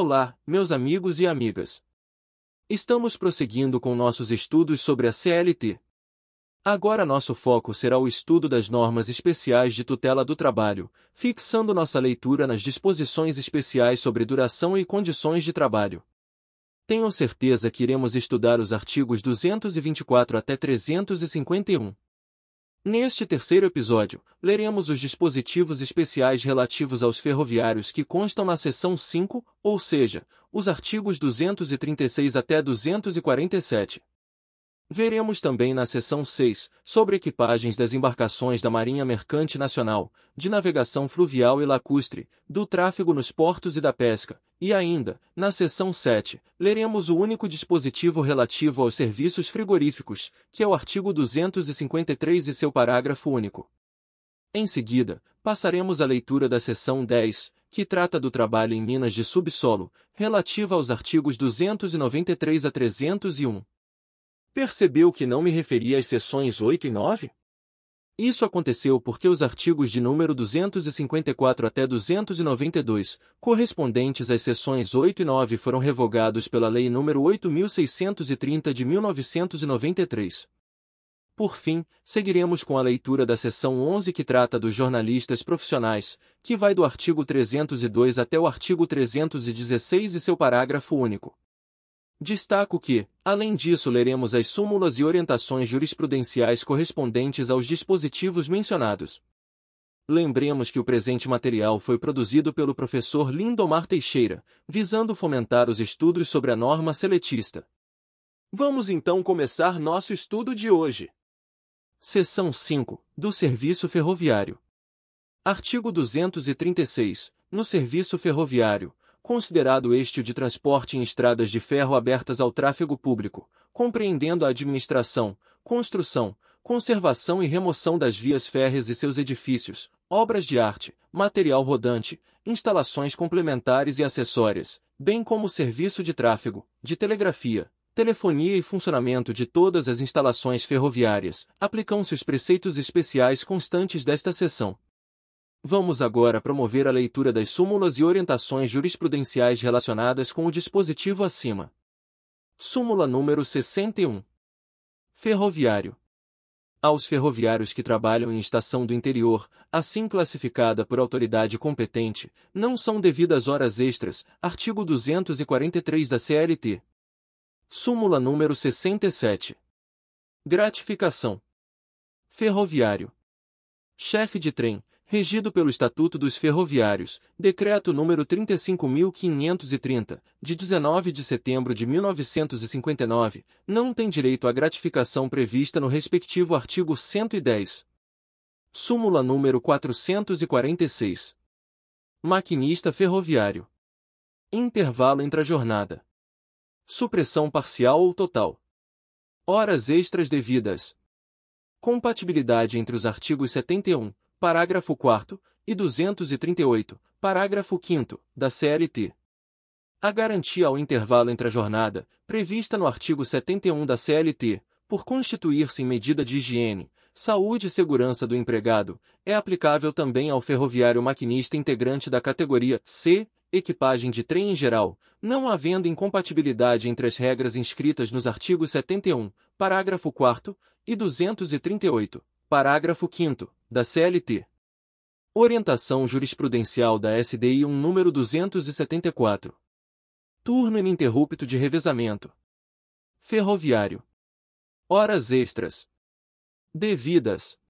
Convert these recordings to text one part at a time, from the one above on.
Olá, meus amigos e amigas. Estamos prosseguindo com nossos estudos sobre a CLT. Agora nosso foco será o estudo das normas especiais de tutela do trabalho, fixando nossa leitura nas disposições especiais sobre duração e condições de trabalho. Tenho certeza que iremos estudar os artigos 224 até 351. Neste terceiro episódio, leremos os dispositivos especiais relativos aos ferroviários que constam na seção 5, ou seja, os artigos 236 até 247. Veremos também na seção 6, sobre equipagens das embarcações da Marinha Mercante Nacional, de navegação fluvial e lacustre, do tráfego nos portos e da pesca, e ainda, na seção 7, leremos o único dispositivo relativo aos serviços frigoríficos, que é o artigo 253 e seu parágrafo único. Em seguida, passaremos à leitura da seção 10, que trata do trabalho em minas de subsolo, relativa aos artigos 293 a 301. Percebeu que não me referi às seções 8 e 9? Isso aconteceu porque os artigos de número 254 até 292, correspondentes às seções 8 e 9 foram revogados pela Lei nº 8.630 de 1993. Por fim, seguiremos com a leitura da seção 11 que trata dos jornalistas profissionais, que vai do artigo 302 até o artigo 316 e seu parágrafo único. Destaco que, além disso, leremos as súmulas e orientações jurisprudenciais correspondentes aos dispositivos mencionados. Lembremos que o presente material foi produzido pelo professor Lindomar Teixeira, visando fomentar os estudos sobre a norma seletista. Vamos então começar nosso estudo de hoje. Seção 5 do Serviço Ferroviário. Artigo 236. No serviço ferroviário, considerado este o de transporte em estradas de ferro abertas ao tráfego público, compreendendo a administração, construção, conservação e remoção das vias férreas e seus edifícios, obras de arte, material rodante, instalações complementares e acessórias, bem como o serviço de tráfego, de telegrafia, telefonia e funcionamento de todas as instalações ferroviárias, aplicam-se os preceitos especiais constantes desta seção. Vamos agora promover a leitura das súmulas e orientações jurisprudenciais relacionadas com o dispositivo acima. Súmula número 61. Ferroviário. Aos ferroviários que trabalham em estação do interior, assim classificada por autoridade competente, não são devidas horas extras, artigo 243 da CLT. Súmula número 67. Gratificação. Ferroviário. Chefe de trem, regido pelo Estatuto dos Ferroviários, Decreto número 35.530, de 19 de setembro de 1959, não tem direito à gratificação prevista no respectivo artigo 110. Súmula número 446. Maquinista ferroviário. Intervalo entre a jornada. Supressão parcial ou total. Horas extras devidas. Compatibilidade entre os artigos 71, parágrafo 4 e 238, parágrafo 5 da CLT. A garantia ao intervalo entre a jornada, prevista no artigo 71 da CLT, por constituir-se em medida de higiene, saúde e segurança do empregado, é aplicável também ao ferroviário maquinista integrante da categoria C, equipagem de trem em geral, não havendo incompatibilidade entre as regras inscritas nos artigos 71, parágrafo 4 e 238, parágrafo 5 da CLT. Orientação jurisprudencial da SDI 1 número 274. Turno ininterrupto de revezamento. Ferroviário. Horas extras. Devidas.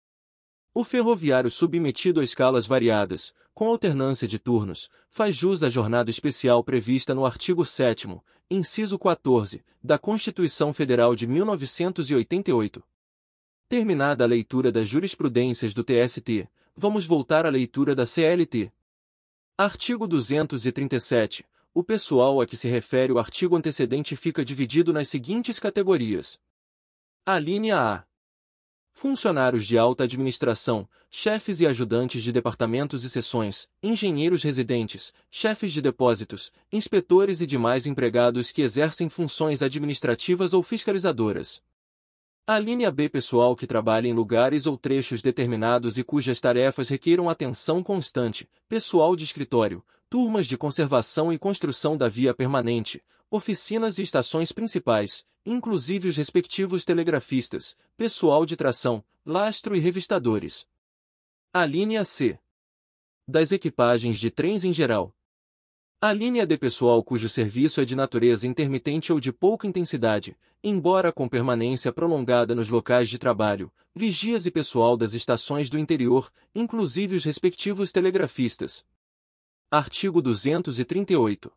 O ferroviário submetido a escalas variadas, com alternância de turnos, faz jus à jornada especial prevista no artigo 7 inciso 14, da Constituição Federal de 1988. Terminada a leitura das jurisprudências do TST, vamos voltar à leitura da CLT. Artigo 237. O pessoal a que se refere o artigo antecedente fica dividido nas seguintes categorias. A linha A. Funcionários de alta administração, chefes e ajudantes de departamentos e seções, engenheiros residentes, chefes de depósitos, inspetores e demais empregados que exercem funções administrativas ou fiscalizadoras. A linha B pessoal que trabalha em lugares ou trechos determinados e cujas tarefas requeram atenção constante, pessoal de escritório, turmas de conservação e construção da via permanente, oficinas e estações principais, inclusive os respectivos telegrafistas, pessoal de tração, lastro e revistadores. A linha C. Das equipagens de trens em geral. A linha D pessoal cujo serviço é de natureza intermitente ou de pouca intensidade, embora com permanência prolongada nos locais de trabalho, vigias e pessoal das estações do interior, inclusive os respectivos telegrafistas. Artigo 238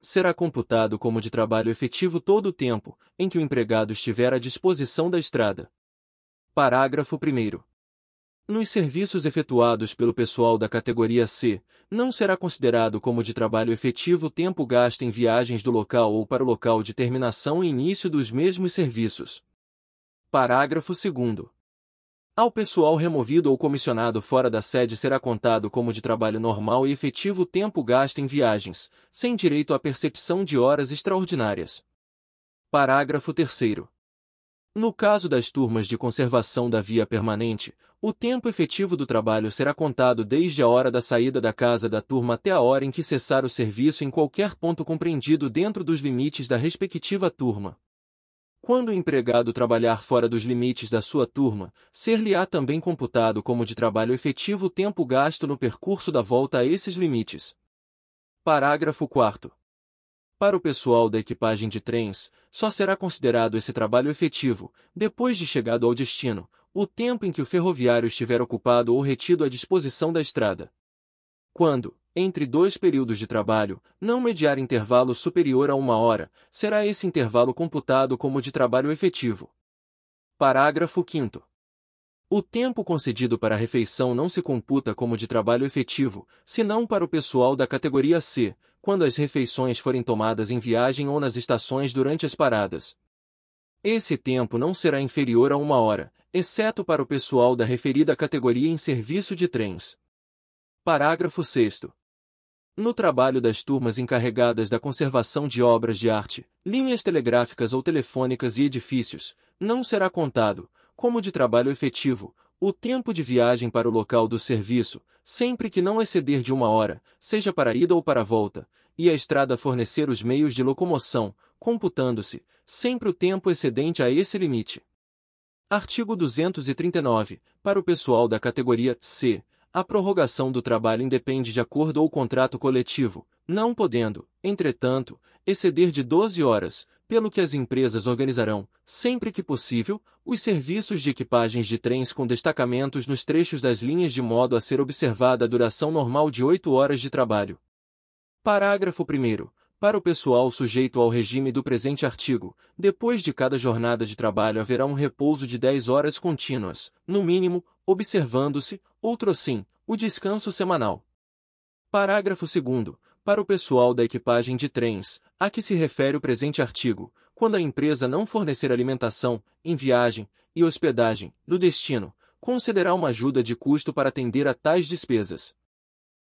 será computado como de trabalho efetivo todo o tempo em que o empregado estiver à disposição da estrada. Parágrafo 1. Nos serviços efetuados pelo pessoal da categoria C, não será considerado como de trabalho efetivo o tempo gasto em viagens do local ou para o local de terminação e início dos mesmos serviços. Parágrafo 2. Ao pessoal removido ou comissionado fora da sede será contado como de trabalho normal e efetivo o tempo gasto em viagens, sem direito à percepção de horas extraordinárias. Parágrafo 3. No caso das turmas de conservação da via permanente, o tempo efetivo do trabalho será contado desde a hora da saída da casa da turma até a hora em que cessar o serviço em qualquer ponto compreendido dentro dos limites da respectiva turma. Quando o empregado trabalhar fora dos limites da sua turma, ser-lhe-á também computado como de trabalho efetivo o tempo gasto no percurso da volta a esses limites. Parágrafo 4. Para o pessoal da equipagem de trens, só será considerado esse trabalho efetivo, depois de chegado ao destino, o tempo em que o ferroviário estiver ocupado ou retido à disposição da estrada. Quando, entre dois períodos de trabalho, não mediar intervalo superior a uma hora, será esse intervalo computado como de trabalho efetivo. Parágrafo 5. O tempo concedido para a refeição não se computa como de trabalho efetivo, senão para o pessoal da categoria C, quando as refeições forem tomadas em viagem ou nas estações durante as paradas. Esse tempo não será inferior a uma hora, exceto para o pessoal da referida categoria em serviço de trens. Parágrafo 6. No trabalho das turmas encarregadas da conservação de obras de arte, linhas telegráficas ou telefônicas e edifícios, não será contado, como de trabalho efetivo, o tempo de viagem para o local do serviço, sempre que não exceder de uma hora, seja para ida ou para volta, e a estrada fornecer os meios de locomoção, computando-se, sempre o tempo excedente a esse limite. Artigo 239. Para o pessoal da categoria C, a prorrogação do trabalho independe de acordo ou contrato coletivo, não podendo, entretanto, exceder de 12 horas, pelo que as empresas organizarão, sempre que possível, os serviços de equipagens de trens com destacamentos nos trechos das linhas de modo a ser observada a duração normal de 8 horas de trabalho. Parágrafo 1. Para o pessoal sujeito ao regime do presente artigo, depois de cada jornada de trabalho haverá um repouso de 10 horas contínuas, no mínimo, observando-se, outro sim, o descanso semanal. Parágrafo 2 Para o pessoal da equipagem de trens, a que se refere o presente artigo, quando a empresa não fornecer alimentação, em viagem e hospedagem, no destino, concederá uma ajuda de custo para atender a tais despesas.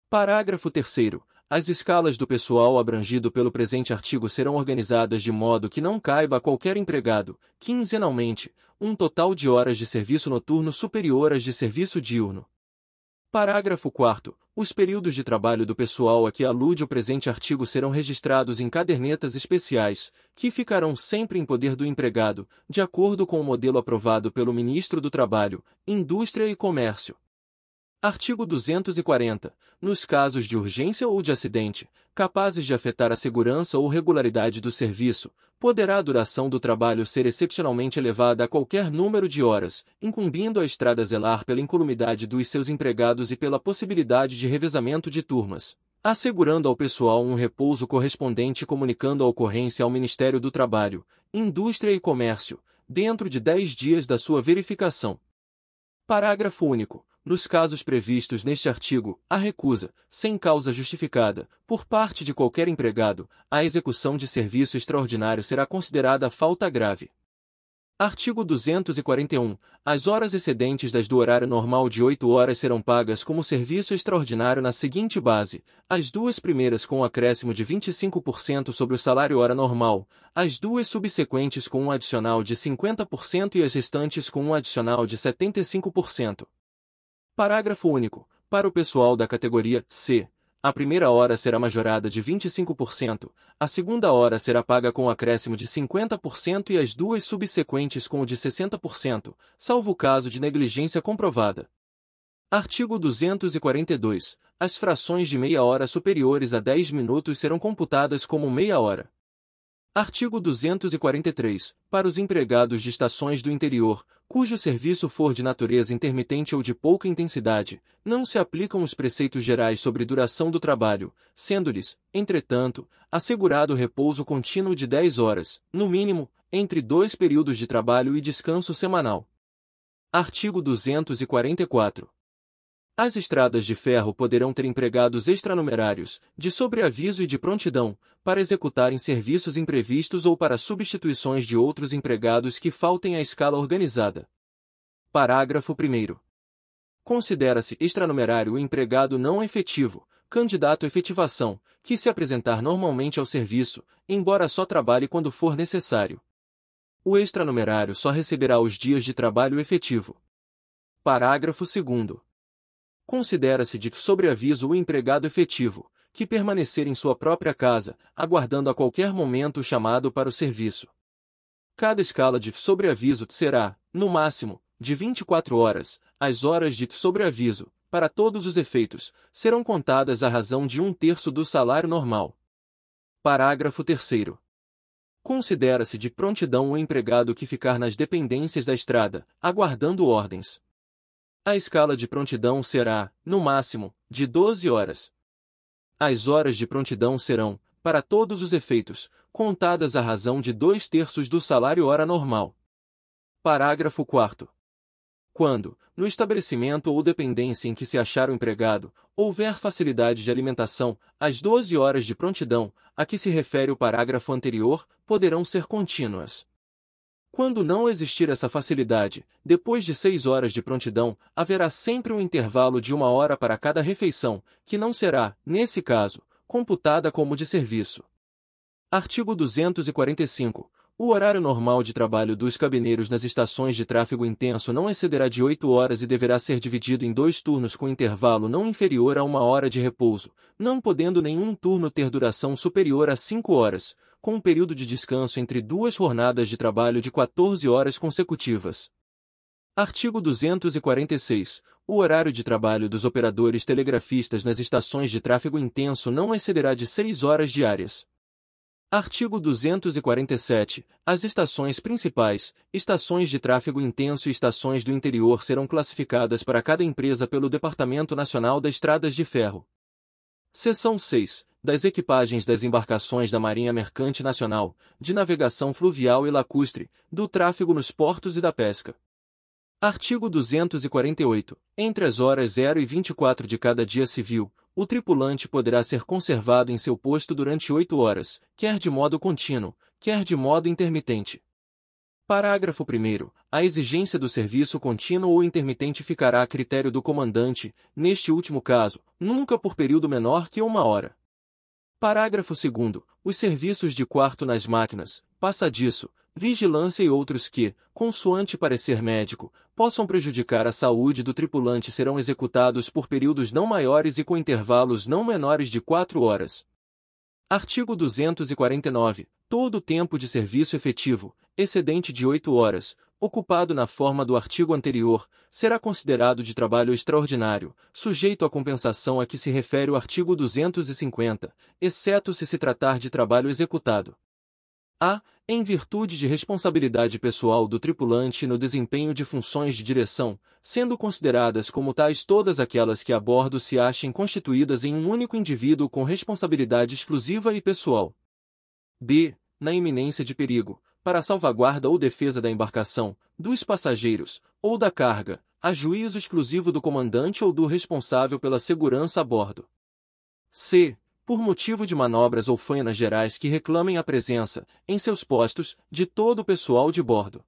Parágrafo 3 as escalas do pessoal abrangido pelo presente artigo serão organizadas de modo que não caiba a qualquer empregado, quinzenalmente, um total de horas de serviço noturno superior às de serviço diurno. Parágrafo 4 Os períodos de trabalho do pessoal a que alude o presente artigo serão registrados em cadernetas especiais, que ficarão sempre em poder do empregado, de acordo com o modelo aprovado pelo Ministro do Trabalho, Indústria e Comércio. Artigo 240. Nos casos de urgência ou de acidente, capazes de afetar a segurança ou regularidade do serviço, poderá a duração do trabalho ser excepcionalmente elevada a qualquer número de horas, incumbindo a estrada zelar pela incolumidade dos seus empregados e pela possibilidade de revezamento de turmas, assegurando ao pessoal um repouso correspondente e comunicando a ocorrência ao Ministério do Trabalho, Indústria e Comércio, dentro de 10 dias da sua verificação. Parágrafo único. Nos casos previstos neste artigo, a recusa, sem causa justificada, por parte de qualquer empregado, a execução de serviço extraordinário será considerada falta grave. Artigo 241. As horas excedentes das do horário normal de 8 horas serão pagas como serviço extraordinário na seguinte base: as duas primeiras com um acréscimo de 25% sobre o salário hora normal, as duas subsequentes com um adicional de 50% e as restantes com um adicional de 75%. Parágrafo único. Para o pessoal da categoria C, a primeira hora será majorada de 25%, a segunda hora será paga com acréscimo de 50% e as duas subsequentes com o de 60%, salvo o caso de negligência comprovada. Artigo 242. As frações de meia hora superiores a 10 minutos serão computadas como meia hora. Artigo 243. Para os empregados de estações do interior, cujo serviço for de natureza intermitente ou de pouca intensidade, não se aplicam os preceitos gerais sobre duração do trabalho, sendo-lhes, entretanto, assegurado repouso contínuo de 10 horas, no mínimo, entre dois períodos de trabalho e descanso semanal. Artigo 244. As estradas de ferro poderão ter empregados extranumerários, de sobreaviso e de prontidão, para executarem serviços imprevistos ou para substituições de outros empregados que faltem à escala organizada. Parágrafo 1. Considera-se extranumerário o empregado não efetivo, candidato à efetivação, que se apresentar normalmente ao serviço, embora só trabalhe quando for necessário. O extranumerário só receberá os dias de trabalho efetivo. Parágrafo 2. Considera-se de sobreaviso o empregado efetivo, que permanecer em sua própria casa, aguardando a qualquer momento o chamado para o serviço. Cada escala de sobreaviso será, no máximo, de 24 horas, as horas de sobreaviso, para todos os efeitos, serão contadas à razão de um terço do salário normal. Parágrafo 3. Considera-se de prontidão o empregado que ficar nas dependências da estrada, aguardando ordens. A escala de prontidão será, no máximo, de 12 horas. As horas de prontidão serão, para todos os efeitos, contadas à razão de dois terços do salário hora normal. Parágrafo 4. Quando, no estabelecimento ou dependência em que se achar o empregado, houver facilidade de alimentação, as 12 horas de prontidão, a que se refere o parágrafo anterior, poderão ser contínuas. Quando não existir essa facilidade, depois de seis horas de prontidão, haverá sempre um intervalo de uma hora para cada refeição, que não será, nesse caso, computada como de serviço. Artigo 245. O horário normal de trabalho dos cabineiros nas estações de tráfego intenso não excederá de 8 horas e deverá ser dividido em dois turnos com intervalo não inferior a uma hora de repouso, não podendo nenhum turno ter duração superior a 5 horas, com um período de descanso entre duas jornadas de trabalho de 14 horas consecutivas. Artigo 246. O horário de trabalho dos operadores telegrafistas nas estações de tráfego intenso não excederá de 6 horas diárias. Artigo 247. As estações principais, estações de tráfego intenso e estações do interior serão classificadas para cada empresa pelo Departamento Nacional das Estradas de Ferro. Seção 6 das equipagens das embarcações da Marinha Mercante Nacional, de navegação fluvial e lacustre, do tráfego nos portos e da pesca. Artigo 248. Entre as horas 0 e 24 de cada dia civil, o tripulante poderá ser conservado em seu posto durante 8 horas, quer de modo contínuo, quer de modo intermitente. Parágrafo 1. A exigência do serviço contínuo ou intermitente ficará a critério do comandante, neste último caso, nunca por período menor que uma hora. Parágrafo 2 Os serviços de quarto nas máquinas, passadiço, vigilância e outros que, consoante parecer médico, possam prejudicar a saúde do tripulante serão executados por períodos não maiores e com intervalos não menores de 4 horas. Artigo 249. Todo o tempo de serviço efetivo, excedente de 8 horas, ocupado na forma do artigo anterior, será considerado de trabalho extraordinário, sujeito à compensação a que se refere o artigo 250, exceto se se tratar de trabalho executado. A. Em virtude de responsabilidade pessoal do tripulante no desempenho de funções de direção, sendo consideradas como tais todas aquelas que a bordo se achem constituídas em um único indivíduo com responsabilidade exclusiva e pessoal. B. Na iminência de perigo, para a salvaguarda ou defesa da embarcação, dos passageiros, ou da carga, a juízo exclusivo do comandante ou do responsável pela segurança a bordo. C. Por motivo de manobras ou faenas gerais que reclamem a presença, em seus postos, de todo o pessoal de bordo.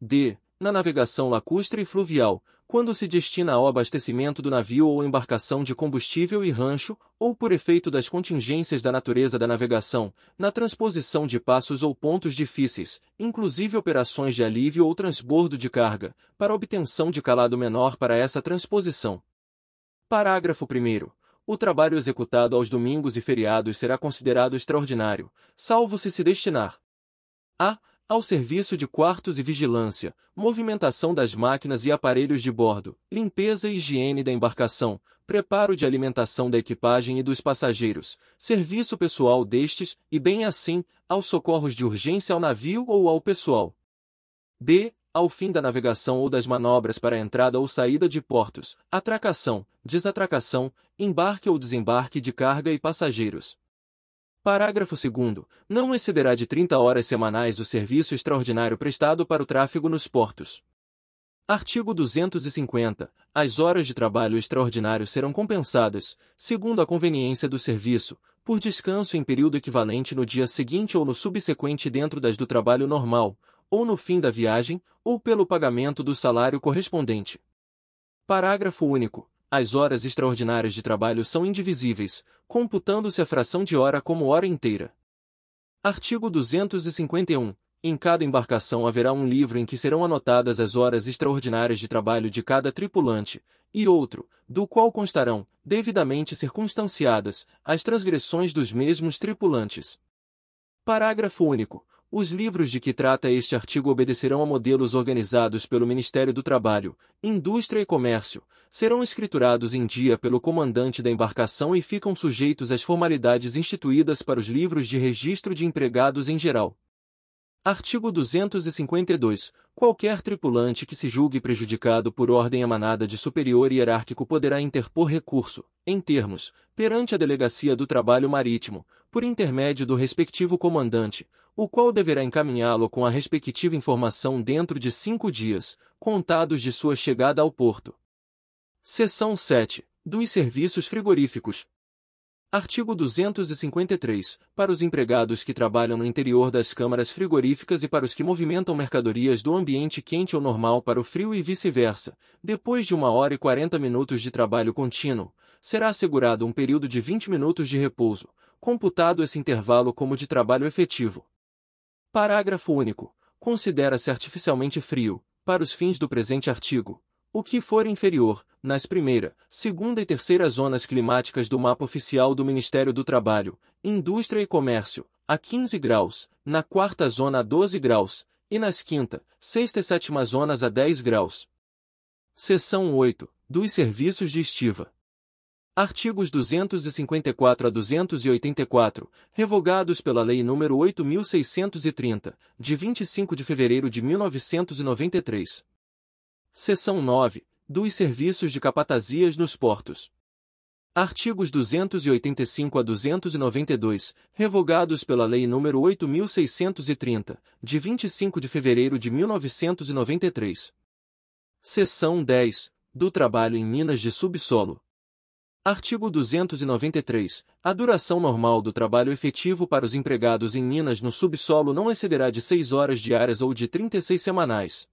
D. Na navegação lacustre e fluvial, quando se destina ao abastecimento do navio ou embarcação de combustível e rancho, ou por efeito das contingências da natureza da navegação, na transposição de passos ou pontos difíceis, inclusive operações de alívio ou transbordo de carga, para obtenção de calado menor para essa transposição. Parágrafo 1. o trabalho executado aos domingos e feriados será considerado extraordinário, salvo se se destinar a. Ao serviço de quartos e vigilância, movimentação das máquinas e aparelhos de bordo, limpeza e higiene da embarcação, preparo de alimentação da equipagem e dos passageiros, serviço pessoal destes, e bem assim, aos socorros de urgência ao navio ou ao pessoal. B. Ao fim da navegação ou das manobras para entrada ou saída de portos, atracação, desatracação, embarque ou desembarque de carga e passageiros. Parágrafo 2 Não excederá de 30 horas semanais o serviço extraordinário prestado para o tráfego nos portos. Artigo 250. As horas de trabalho extraordinário serão compensadas, segundo a conveniência do serviço, por descanso em período equivalente no dia seguinte ou no subsequente dentro das do trabalho normal, ou no fim da viagem, ou pelo pagamento do salário correspondente. Parágrafo único. As horas extraordinárias de trabalho são indivisíveis, computando-se a fração de hora como hora inteira. Artigo 251. Em cada embarcação haverá um livro em que serão anotadas as horas extraordinárias de trabalho de cada tripulante, e outro, do qual constarão, devidamente circunstanciadas, as transgressões dos mesmos tripulantes. Parágrafo único. Os livros de que trata este artigo obedecerão a modelos organizados pelo Ministério do Trabalho, Indústria e Comércio, serão escriturados em dia pelo comandante da embarcação e ficam sujeitos às formalidades instituídas para os livros de registro de empregados em geral. Artigo 252. Qualquer tripulante que se julgue prejudicado por ordem emanada de superior hierárquico poderá interpor recurso, em termos, perante a Delegacia do Trabalho Marítimo, por intermédio do respectivo comandante, o qual deverá encaminhá-lo com a respectiva informação dentro de cinco dias, contados de sua chegada ao porto. Seção 7. Dos serviços frigoríficos, Artigo 253. Para os empregados que trabalham no interior das câmaras frigoríficas e para os que movimentam mercadorias do ambiente quente ou normal para o frio e vice-versa, depois de uma hora e 40 minutos de trabalho contínuo, será assegurado um período de 20 minutos de repouso, computado esse intervalo como de trabalho efetivo. Parágrafo único. Considera-se artificialmente frio, para os fins do presente artigo, o que for inferior, nas primeira, segunda e terceira zonas climáticas do mapa oficial do Ministério do Trabalho, Indústria e Comércio, a 15 graus, na quarta zona a 12 graus, e nas quinta, sexta e sétima zonas a 10 graus. Seção 8. Dos serviços de estiva. Artigos 254 a 284, revogados pela Lei nº 8.630, de 25 de fevereiro de 1993. Seção 9. Dos serviços de capatazias nos portos. Artigos 285 a 292, revogados pela Lei nº 8.630, de 25 de fevereiro de 1993. Seção 10. Do trabalho em minas de subsolo. Artigo 293. A duração normal do trabalho efetivo para os empregados em minas no subsolo não excederá de 6 horas diárias ou de 36 semanais.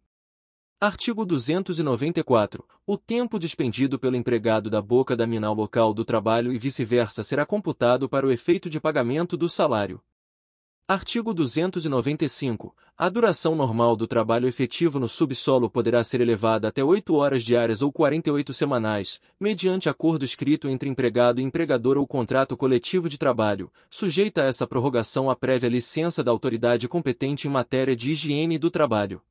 Artigo 294. O tempo despendido pelo empregado da boca da mina ao local do trabalho e vice-versa será computado para o efeito de pagamento do salário. Artigo 295. A duração normal do trabalho efetivo no subsolo poderá ser elevada até 8 horas diárias ou 48 semanais, mediante acordo escrito entre empregado e empregador ou contrato coletivo de trabalho, sujeita a essa prorrogação a prévia licença da autoridade competente em matéria de higiene do trabalho.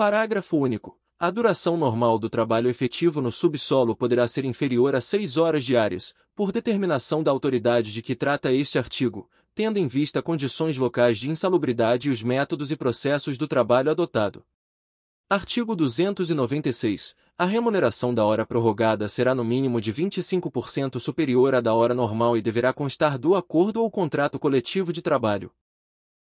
Parágrafo único. A duração normal do trabalho efetivo no subsolo poderá ser inferior a 6 horas diárias, por determinação da autoridade de que trata este artigo, tendo em vista condições locais de insalubridade e os métodos e processos do trabalho adotado. Artigo 296. A remuneração da hora prorrogada será no mínimo de 25% superior à da hora normal e deverá constar do acordo ou contrato coletivo de trabalho.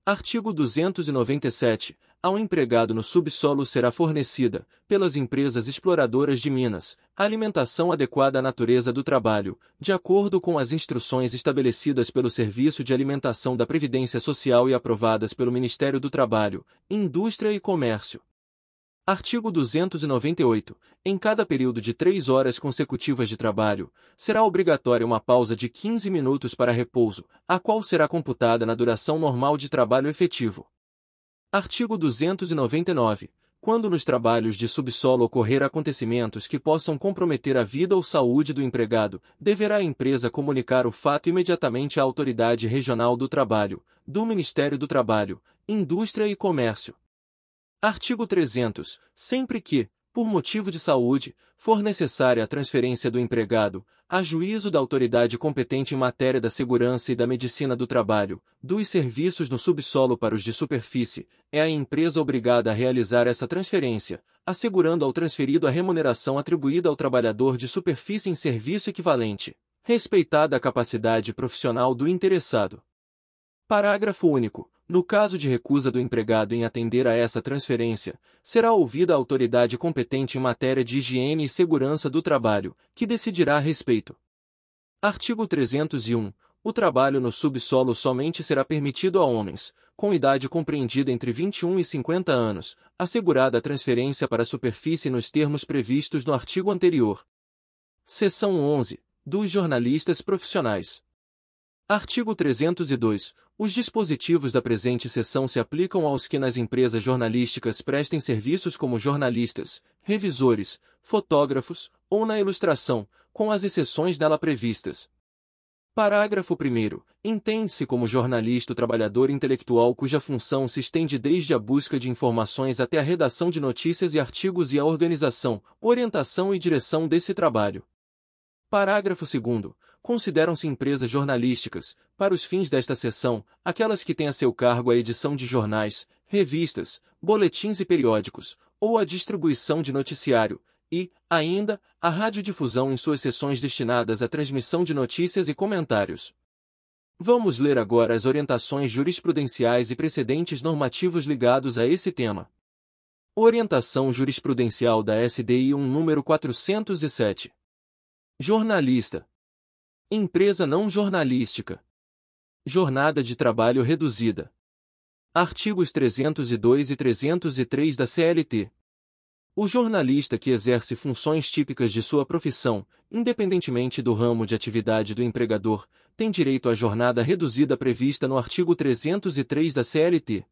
Artigo 297. Ao empregado no subsolo será fornecida, pelas empresas exploradoras de minas, a alimentação adequada à natureza do trabalho, de acordo com as instruções estabelecidas pelo Serviço de Alimentação da Previdência Social e aprovadas pelo Ministério do Trabalho, Indústria e Comércio. Artigo 298. Em cada período de três horas consecutivas de trabalho, será obrigatória uma pausa de 15 minutos para repouso, a qual será computada na duração normal de trabalho efetivo. Artigo 299. quando nos trabalhos de subsolo ocorrer acontecimentos que possam comprometer a vida ou saúde do empregado, deverá a empresa comunicar o fato imediatamente à autoridade regional do trabalho, do Ministério do Trabalho, Indústria e Comércio. Artigo 300. Sempre que, por motivo de saúde, for necessária a transferência do empregado, a juízo da autoridade competente em matéria da segurança e da medicina do trabalho, dos serviços no subsolo para os de superfície, é a empresa obrigada a realizar essa transferência, assegurando ao transferido a remuneração atribuída ao trabalhador de superfície em serviço equivalente, respeitada a capacidade profissional do interessado. Parágrafo único. No caso de recusa do empregado em atender a essa transferência, será ouvida a autoridade competente em matéria de higiene e segurança do trabalho, que decidirá a respeito. Artigo 301. O trabalho no subsolo somente será permitido a homens, com idade compreendida entre 21 e 50 anos, assegurada a transferência para a superfície nos termos previstos no artigo anterior. Seção 11. Dos jornalistas profissionais. Artigo 302. Os dispositivos da presente seção se aplicam aos que nas empresas jornalísticas prestem serviços como jornalistas, revisores, fotógrafos ou na ilustração, com as exceções dela previstas. Parágrafo 1. Entende-se como jornalista o trabalhador intelectual cuja função se estende desde a busca de informações até a redação de notícias e artigos e a organização, orientação e direção desse trabalho. Parágrafo 2 consideram-se empresas jornalísticas, para os fins desta seção, aquelas que têm a seu cargo a edição de jornais, revistas, boletins e periódicos, ou a distribuição de noticiário, e, ainda, a radiodifusão em suas sessões destinadas à transmissão de notícias e comentários. Vamos ler agora as orientações jurisprudenciais e precedentes normativos ligados a esse tema. Orientação jurisprudencial da SDI 1 número 407. Jornalista, Empresa não jornalística. Jornada de trabalho reduzida. Artigos 302 e 303 da CLT. O jornalista que exerce funções típicas de sua profissão, independentemente do ramo de atividade do empregador, tem direito à jornada reduzida prevista no artigo 303 da CLT.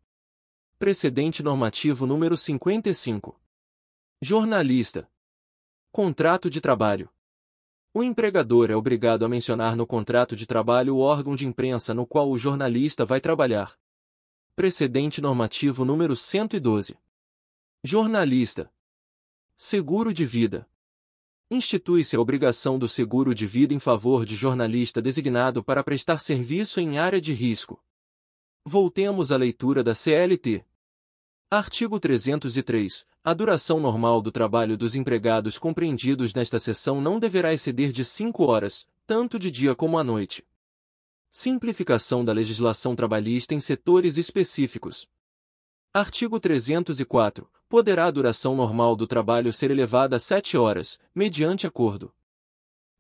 Precedente normativo número 55. Jornalista. Contrato de trabalho. O empregador é obrigado a mencionar no contrato de trabalho o órgão de imprensa no qual o jornalista vai trabalhar. Precedente normativo número 112. Jornalista. Seguro de vida. Institui-se a obrigação do seguro de vida em favor de jornalista designado para prestar serviço em área de risco. Voltemos à leitura da CLT. Artigo 303. A duração normal do trabalho dos empregados compreendidos nesta seção não deverá exceder de 5 horas, tanto de dia como à noite. Simplificação da legislação trabalhista em setores específicos. Artigo 304. Poderá a duração normal do trabalho ser elevada a 7 horas, mediante acordo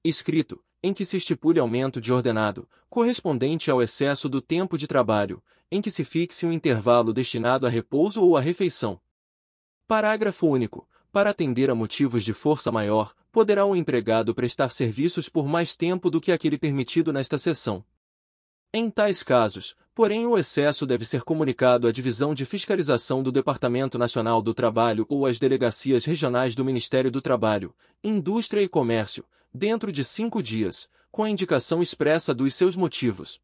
escrito, em que se estipule aumento de ordenado, correspondente ao excesso do tempo de trabalho, em que se fixe um intervalo destinado a repouso ou a refeição. Parágrafo único. Para atender a motivos de força maior, poderá o empregado prestar serviços por mais tempo do que aquele permitido nesta seção. Em tais casos, porém o excesso deve ser comunicado à Divisão de Fiscalização do Departamento Nacional do Trabalho ou às delegacias regionais do Ministério do Trabalho, Indústria e Comércio, dentro de cinco dias, com a indicação expressa dos seus motivos.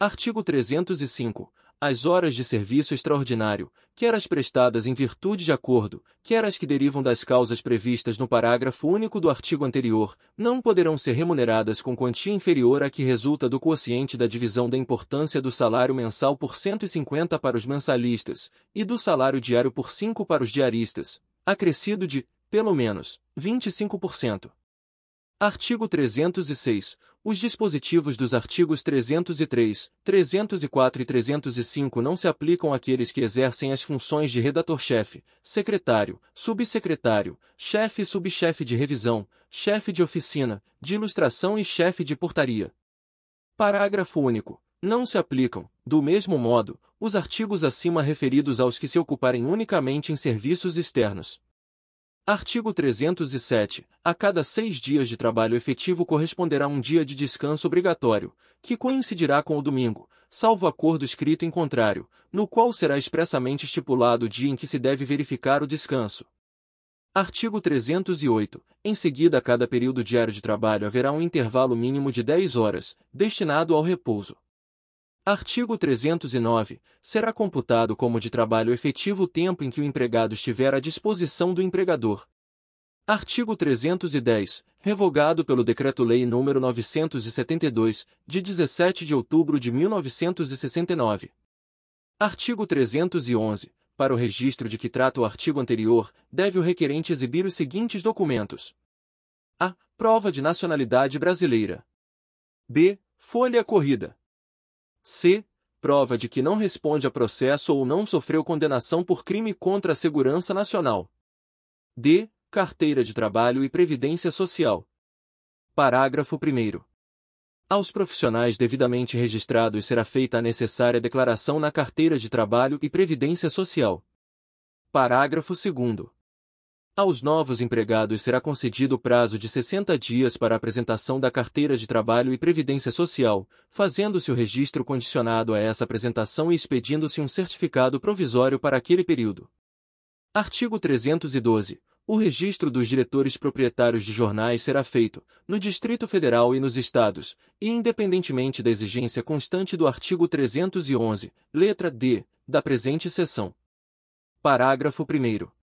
Artigo 305. As horas de serviço extraordinário, quer as prestadas em virtude de acordo, quer as que derivam das causas previstas no parágrafo único do artigo anterior, não poderão ser remuneradas com quantia inferior à que resulta do quociente da divisão da importância do salário mensal por 150 para os mensalistas, e do salário diário por 5 para os diaristas, acrescido de, pelo menos, 25%. Artigo 306. Os dispositivos dos artigos 303, 304 e 305 não se aplicam àqueles que exercem as funções de redator-chefe, secretário, subsecretário, chefe e subchefe de revisão, chefe de oficina, de ilustração e chefe de portaria. Parágrafo único. Não se aplicam, do mesmo modo, os artigos acima referidos aos que se ocuparem unicamente em serviços externos. Artigo 307. A cada seis dias de trabalho efetivo corresponderá um dia de descanso obrigatório, que coincidirá com o domingo, salvo acordo escrito em contrário, no qual será expressamente estipulado o dia em que se deve verificar o descanso. Artigo 308. Em seguida a cada período diário de trabalho haverá um intervalo mínimo de 10 horas, destinado ao repouso. Artigo 309. Será computado como de trabalho efetivo o tempo em que o empregado estiver à disposição do empregador. Artigo 310. Revogado pelo Decreto-Lei nº 972, de 17 de outubro de 1969. Artigo 311. Para o registro de que trata o artigo anterior, deve o requerente exibir os seguintes documentos. A. Prova de nacionalidade brasileira. B. Folha corrida. C. Prova de que não responde a processo ou não sofreu condenação por crime contra a segurança nacional. D. Carteira de Trabalho e Previdência Social. Parágrafo 1. Aos profissionais devidamente registrados será feita a necessária declaração na Carteira de Trabalho e Previdência Social. Parágrafo 2. Aos novos empregados será concedido o prazo de 60 dias para apresentação da Carteira de Trabalho e Previdência Social, fazendo-se o registro condicionado a essa apresentação e expedindo-se um certificado provisório para aquele período. Artigo 312. O registro dos diretores proprietários de jornais será feito, no Distrito Federal e nos Estados, e independentemente da exigência constante do artigo 311, letra D, da presente seção. Parágrafo 1.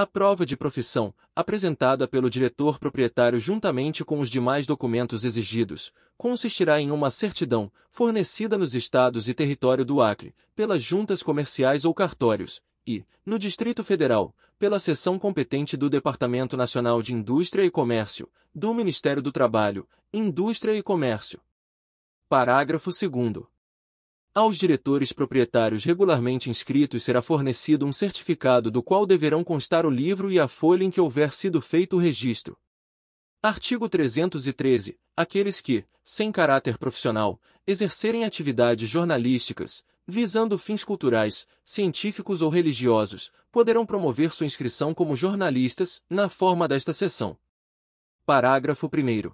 A prova de profissão, apresentada pelo diretor proprietário juntamente com os demais documentos exigidos, consistirá em uma certidão, fornecida nos estados e território do Acre, pelas juntas comerciais ou cartórios, e, no Distrito Federal, pela seção competente do Departamento Nacional de Indústria e Comércio, do Ministério do Trabalho, Indústria e Comércio. Parágrafo 2. Aos diretores proprietários regularmente inscritos será fornecido um certificado do qual deverão constar o livro e a folha em que houver sido feito o registro. Artigo 313. Aqueles que, sem caráter profissional, exercerem atividades jornalísticas, visando fins culturais, científicos ou religiosos, poderão promover sua inscrição como jornalistas, na forma desta seção. Parágrafo 1.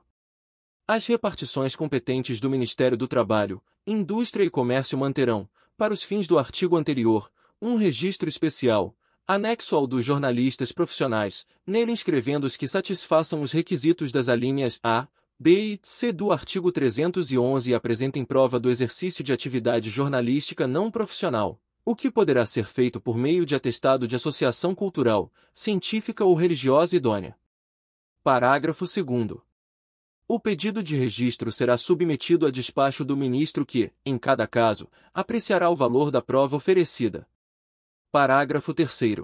As repartições competentes do Ministério do Trabalho, Indústria e Comércio manterão, para os fins do artigo anterior, um registro especial, anexo ao dos jornalistas profissionais, nele inscrevendo os que satisfaçam os requisitos das alíneas A, B e C do artigo 311 e apresentem prova do exercício de atividade jornalística não profissional, o que poderá ser feito por meio de atestado de associação cultural, científica ou religiosa idônea. Parágrafo 2. O pedido de registro será submetido a despacho do ministro que, em cada caso, apreciará o valor da prova oferecida. Parágrafo 3.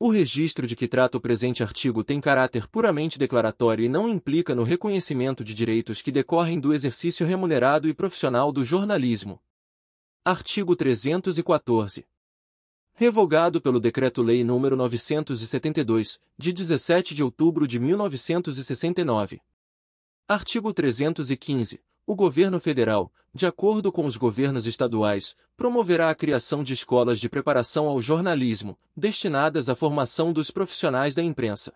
O registro de que trata o presente artigo tem caráter puramente declaratório e não implica no reconhecimento de direitos que decorrem do exercício remunerado e profissional do jornalismo. Artigo 314. Revogado pelo Decreto-Lei nº 972, de 17 de outubro de 1969. Artigo 315 o governo federal, de acordo com os governos estaduais, promoverá a criação de escolas de preparação ao jornalismo, destinadas à formação dos profissionais da imprensa.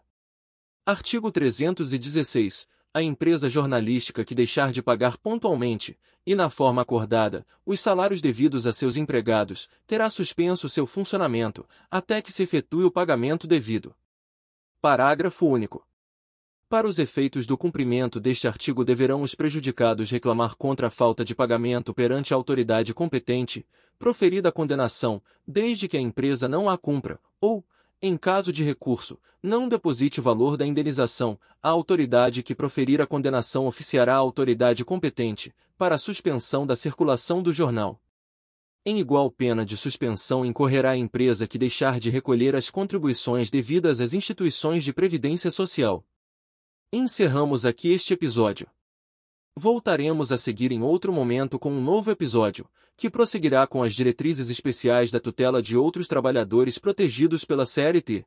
Artigo 316. A empresa jornalística que deixar de pagar pontualmente, e na forma acordada, os salários devidos a seus empregados, terá suspenso seu funcionamento, até que se efetue o pagamento devido. Parágrafo único. Para os efeitos do cumprimento deste artigo deverão os prejudicados reclamar contra a falta de pagamento perante a autoridade competente, proferida a condenação, desde que a empresa não a cumpra, ou, em caso de recurso, não deposite o valor da indenização, a autoridade que proferir a condenação oficiará a autoridade competente, para a suspensão da circulação do jornal. Em igual pena de suspensão incorrerá a empresa que deixar de recolher as contribuições devidas às instituições de previdência social. Encerramos aqui este episódio. Voltaremos a seguir em outro momento com um novo episódio, que prosseguirá com as diretrizes especiais da tutela de outros trabalhadores protegidos pela CLT.